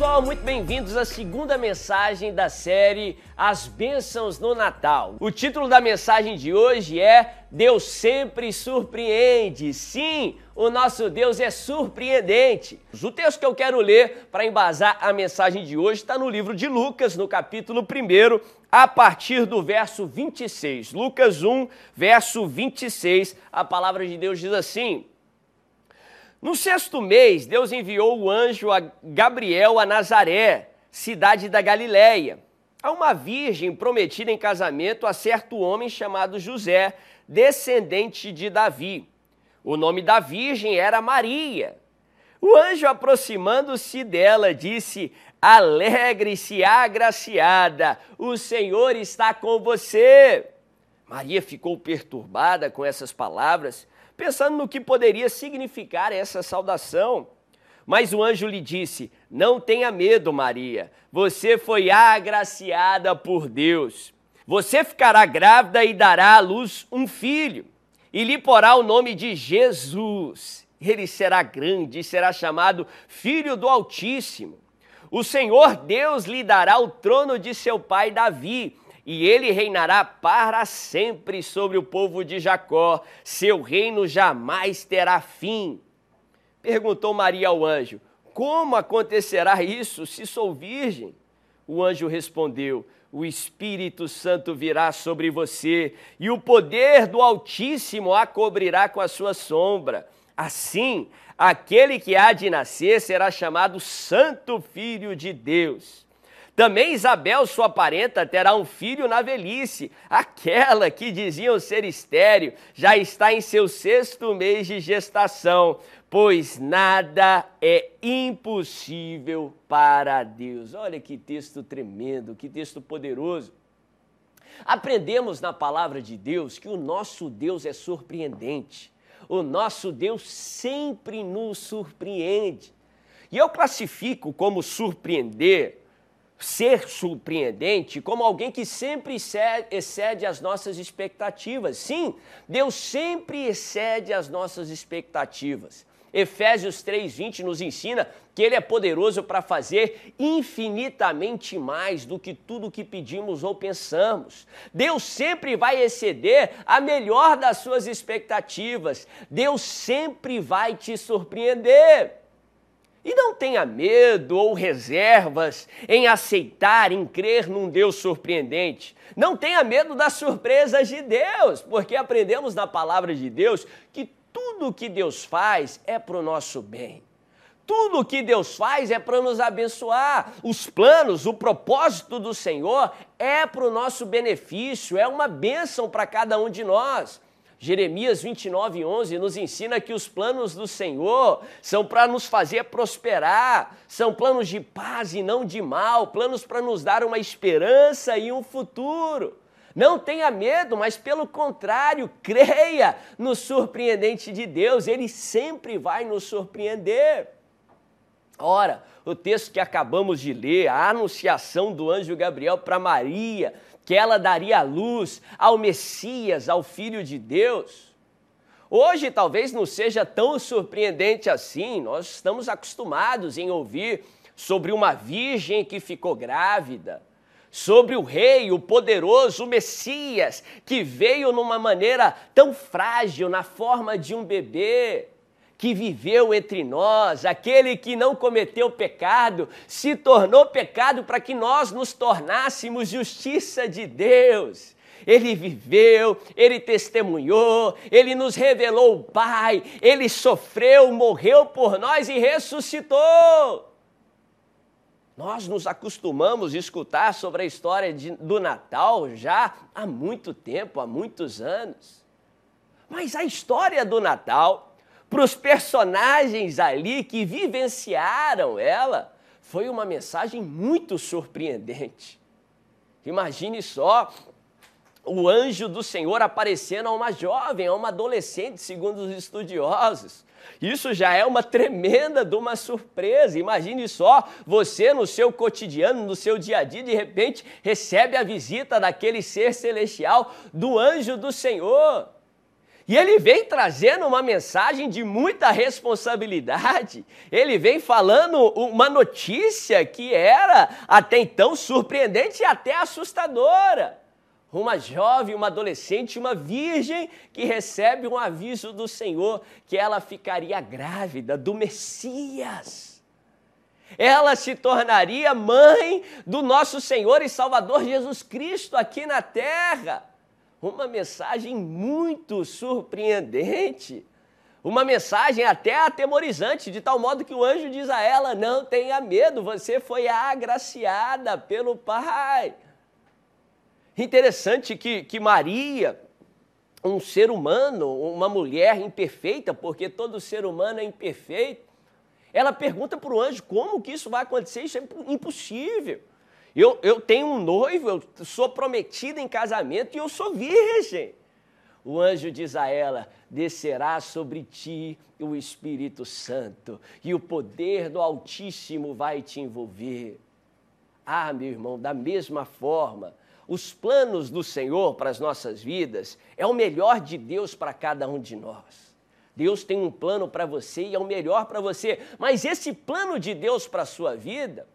pessoal, muito bem-vindos à segunda mensagem da série As Bênçãos no Natal. O título da mensagem de hoje é Deus sempre surpreende. Sim, o nosso Deus é surpreendente. O texto que eu quero ler para embasar a mensagem de hoje está no livro de Lucas, no capítulo 1, a partir do verso 26. Lucas 1, verso 26, a palavra de Deus diz assim: no sexto mês, Deus enviou o anjo a Gabriel a Nazaré, cidade da Galiléia, a uma virgem prometida em casamento a certo homem chamado José, descendente de Davi. O nome da virgem era Maria. O anjo, aproximando-se dela, disse: Alegre-se, agraciada, o Senhor está com você. Maria ficou perturbada com essas palavras pensando no que poderia significar essa saudação. Mas o anjo lhe disse: Não tenha medo, Maria, você foi agraciada por Deus. Você ficará grávida e dará à luz um filho, e lhe porá o nome de Jesus. Ele será grande e será chamado Filho do Altíssimo. O Senhor Deus lhe dará o trono de seu pai Davi e ele reinará para sempre sobre o povo de Jacó, seu reino jamais terá fim. Perguntou Maria ao anjo: Como acontecerá isso se sou virgem? O anjo respondeu: O Espírito Santo virá sobre você, e o poder do Altíssimo a cobrirá com a sua sombra. Assim, aquele que há de nascer será chamado Santo Filho de Deus. Também Isabel, sua parenta, terá um filho na velhice. Aquela que diziam ser estéreo já está em seu sexto mês de gestação, pois nada é impossível para Deus. Olha que texto tremendo, que texto poderoso. Aprendemos na palavra de Deus que o nosso Deus é surpreendente. O nosso Deus sempre nos surpreende. E eu classifico como surpreender ser surpreendente como alguém que sempre excede as nossas expectativas. Sim, Deus sempre excede as nossas expectativas. Efésios 3:20 nos ensina que ele é poderoso para fazer infinitamente mais do que tudo que pedimos ou pensamos. Deus sempre vai exceder a melhor das suas expectativas. Deus sempre vai te surpreender. E não tenha medo ou reservas em aceitar, em crer num Deus surpreendente. Não tenha medo das surpresas de Deus, porque aprendemos na palavra de Deus que tudo que Deus faz é para o nosso bem. Tudo que Deus faz é para nos abençoar. Os planos, o propósito do Senhor é para o nosso benefício, é uma bênção para cada um de nós. Jeremias 29, 11 nos ensina que os planos do Senhor são para nos fazer prosperar, são planos de paz e não de mal, planos para nos dar uma esperança e um futuro. Não tenha medo, mas pelo contrário, creia no surpreendente de Deus, ele sempre vai nos surpreender. Ora, o texto que acabamos de ler, a anunciação do anjo Gabriel para Maria, que ela daria luz ao Messias, ao Filho de Deus. Hoje talvez não seja tão surpreendente assim, nós estamos acostumados em ouvir sobre uma virgem que ficou grávida, sobre o rei, o poderoso, o Messias, que veio numa maneira tão frágil, na forma de um bebê que viveu entre nós, aquele que não cometeu pecado, se tornou pecado para que nós nos tornássemos justiça de Deus. Ele viveu, ele testemunhou, ele nos revelou o Pai, ele sofreu, morreu por nós e ressuscitou. Nós nos acostumamos a escutar sobre a história de, do Natal já há muito tempo, há muitos anos. Mas a história do Natal para os personagens ali que vivenciaram ela, foi uma mensagem muito surpreendente. Imagine só o anjo do Senhor aparecendo a uma jovem, a uma adolescente, segundo os estudiosos. Isso já é uma tremenda de uma surpresa. Imagine só, você no seu cotidiano, no seu dia a dia, de repente recebe a visita daquele ser celestial, do anjo do Senhor. E ele vem trazendo uma mensagem de muita responsabilidade. Ele vem falando uma notícia que era até então surpreendente e até assustadora. Uma jovem, uma adolescente, uma virgem que recebe um aviso do Senhor que ela ficaria grávida do Messias. Ela se tornaria mãe do nosso Senhor e Salvador Jesus Cristo aqui na terra uma mensagem muito surpreendente. Uma mensagem até atemorizante, de tal modo que o anjo diz a ela: Não tenha medo, você foi agraciada pelo Pai. Interessante que, que Maria, um ser humano, uma mulher imperfeita, porque todo ser humano é imperfeito, ela pergunta para o anjo como que isso vai acontecer, isso é impossível. Eu, eu tenho um noivo, eu sou prometida em casamento e eu sou virgem. O anjo diz a ela: descerá sobre ti o Espírito Santo e o poder do Altíssimo vai te envolver. Ah, meu irmão, da mesma forma, os planos do Senhor para as nossas vidas é o melhor de Deus para cada um de nós. Deus tem um plano para você e é o melhor para você, mas esse plano de Deus para a sua vida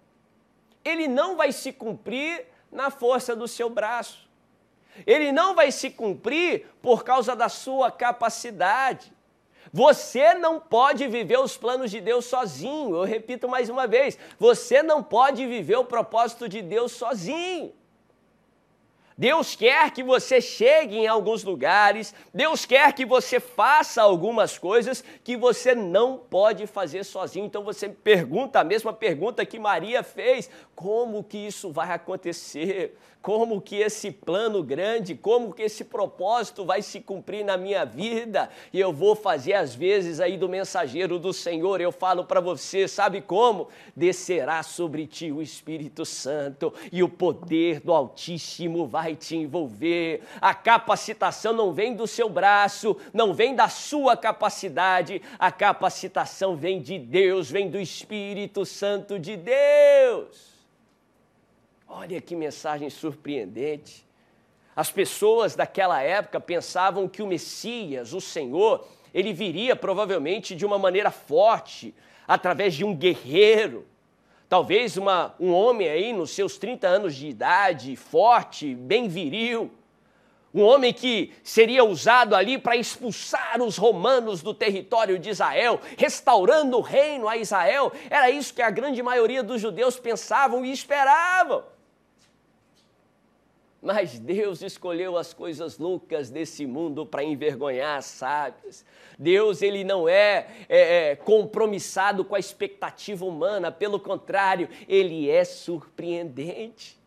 ele não vai se cumprir na força do seu braço. Ele não vai se cumprir por causa da sua capacidade. Você não pode viver os planos de Deus sozinho. Eu repito mais uma vez: você não pode viver o propósito de Deus sozinho. Deus quer que você chegue em alguns lugares, Deus quer que você faça algumas coisas que você não pode fazer sozinho. Então você pergunta a mesma pergunta que Maria fez: como que isso vai acontecer? como que esse plano grande, como que esse propósito vai se cumprir na minha vida. E eu vou fazer às vezes aí do mensageiro do Senhor, eu falo para você, sabe como? Descerá sobre ti o Espírito Santo e o poder do Altíssimo vai te envolver. A capacitação não vem do seu braço, não vem da sua capacidade, a capacitação vem de Deus, vem do Espírito Santo de Deus. Olha que mensagem surpreendente. As pessoas daquela época pensavam que o Messias, o Senhor, ele viria provavelmente de uma maneira forte, através de um guerreiro. Talvez uma, um homem aí nos seus 30 anos de idade, forte, bem viril. Um homem que seria usado ali para expulsar os romanos do território de Israel, restaurando o reino a Israel. Era isso que a grande maioria dos judeus pensavam e esperavam. Mas Deus escolheu as coisas loucas desse mundo para envergonhar as sábias. Deus ele não é, é, é, compromissado com a expectativa humana, pelo contrário, ele é surpreendente.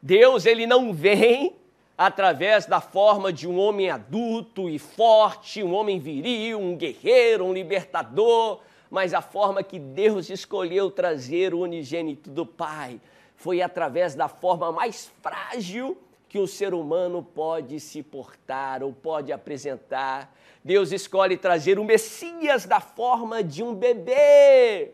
Deus ele não vem através da forma de um homem adulto e forte, um homem viril, um guerreiro, um libertador, mas a forma que Deus escolheu trazer o unigênito do Pai foi através da forma mais frágil que um ser humano pode se portar ou pode apresentar. Deus escolhe trazer o Messias da forma de um bebê,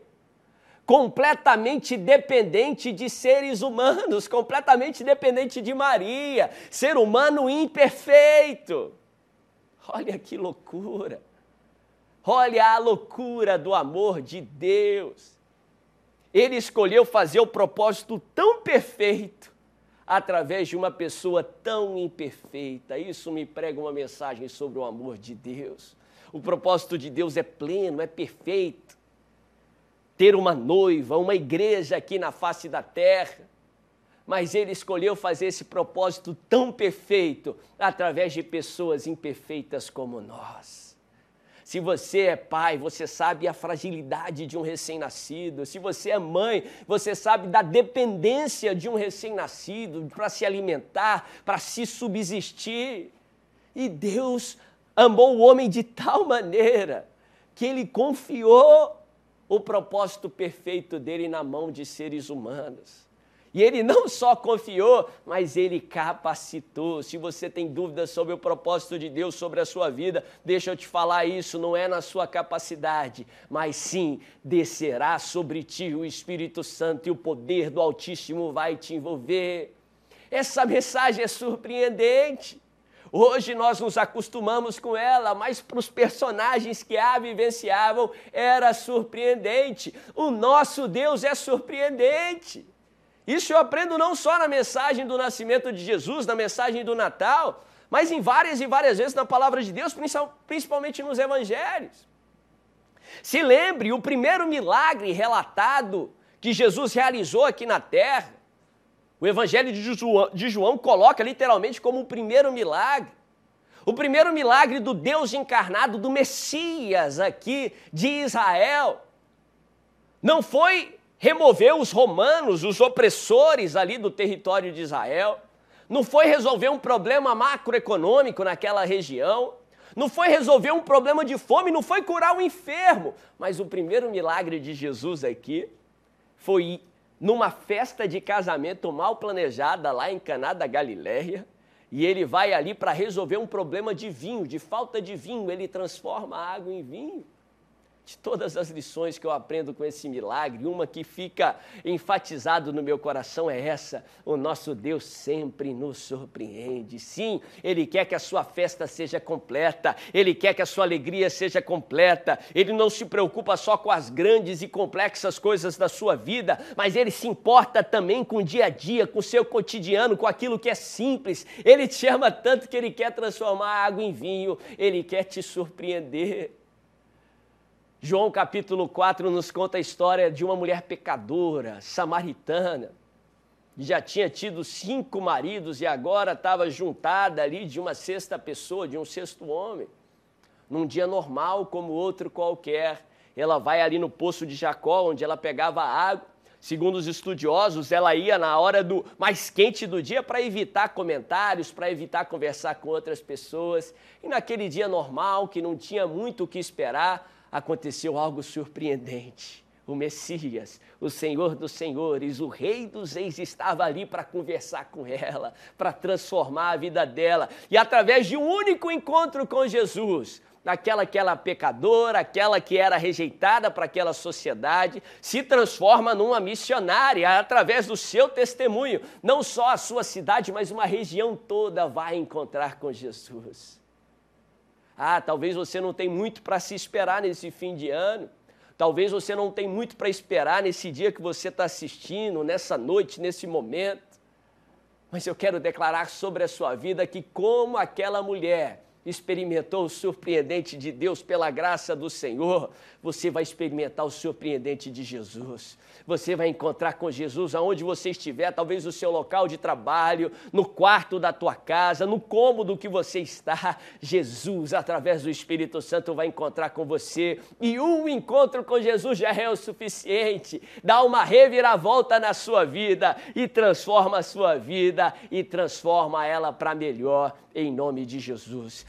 completamente dependente de seres humanos, completamente dependente de Maria, ser humano imperfeito. Olha que loucura! Olha a loucura do amor de Deus. Ele escolheu fazer o propósito tão perfeito através de uma pessoa tão imperfeita. Isso me prega uma mensagem sobre o amor de Deus. O propósito de Deus é pleno, é perfeito. Ter uma noiva, uma igreja aqui na face da terra. Mas ele escolheu fazer esse propósito tão perfeito através de pessoas imperfeitas como nós. Se você é pai, você sabe a fragilidade de um recém-nascido. Se você é mãe, você sabe da dependência de um recém-nascido para se alimentar, para se subsistir. E Deus amou o homem de tal maneira que ele confiou o propósito perfeito dele na mão de seres humanos. E ele não só confiou, mas ele capacitou. Se você tem dúvidas sobre o propósito de Deus sobre a sua vida, deixa eu te falar isso, não é na sua capacidade, mas sim descerá sobre ti o Espírito Santo e o poder do Altíssimo vai te envolver. Essa mensagem é surpreendente. Hoje nós nos acostumamos com ela, mas para os personagens que a vivenciavam era surpreendente. O nosso Deus é surpreendente. Isso eu aprendo não só na mensagem do nascimento de Jesus, na mensagem do Natal, mas em várias e várias vezes na palavra de Deus, principalmente nos evangelhos. Se lembre, o primeiro milagre relatado que Jesus realizou aqui na terra, o Evangelho de João, de João coloca literalmente como o primeiro milagre. O primeiro milagre do Deus encarnado, do Messias aqui de Israel. Não foi remover os romanos, os opressores ali do território de Israel. Não foi resolver um problema macroeconômico naquela região. Não foi resolver um problema de fome, não foi curar o enfermo. Mas o primeiro milagre de Jesus aqui foi numa festa de casamento mal planejada lá em Caná da Galiléia, e ele vai ali para resolver um problema de vinho, de falta de vinho, ele transforma a água em vinho de todas as lições que eu aprendo com esse milagre, uma que fica enfatizado no meu coração é essa: o nosso Deus sempre nos surpreende. Sim, Ele quer que a sua festa seja completa, Ele quer que a sua alegria seja completa. Ele não se preocupa só com as grandes e complexas coisas da sua vida, mas Ele se importa também com o dia a dia, com o seu cotidiano, com aquilo que é simples. Ele te ama tanto que Ele quer transformar água em vinho, Ele quer te surpreender. João capítulo 4 nos conta a história de uma mulher pecadora, samaritana, que já tinha tido cinco maridos e agora estava juntada ali de uma sexta pessoa, de um sexto homem. Num dia normal, como outro qualquer, ela vai ali no poço de Jacó, onde ela pegava água. Segundo os estudiosos, ela ia na hora do mais quente do dia para evitar comentários, para evitar conversar com outras pessoas. E naquele dia normal, que não tinha muito o que esperar, aconteceu algo surpreendente. O Messias, o Senhor dos Senhores, o Rei dos Reis estava ali para conversar com ela, para transformar a vida dela. E através de um único encontro com Jesus, aquela que era pecadora, aquela que era rejeitada para aquela sociedade, se transforma numa missionária através do seu testemunho. Não só a sua cidade, mas uma região toda vai encontrar com Jesus. Ah, talvez você não tenha muito para se esperar nesse fim de ano. Talvez você não tenha muito para esperar nesse dia que você está assistindo, nessa noite, nesse momento. Mas eu quero declarar sobre a sua vida que, como aquela mulher experimentou o surpreendente de Deus pela graça do Senhor, você vai experimentar o surpreendente de Jesus. Você vai encontrar com Jesus aonde você estiver, talvez no seu local de trabalho, no quarto da tua casa, no cômodo que você está. Jesus, através do Espírito Santo, vai encontrar com você. E um encontro com Jesus já é o suficiente. Dá uma reviravolta na sua vida e transforma a sua vida e transforma ela para melhor, em nome de Jesus.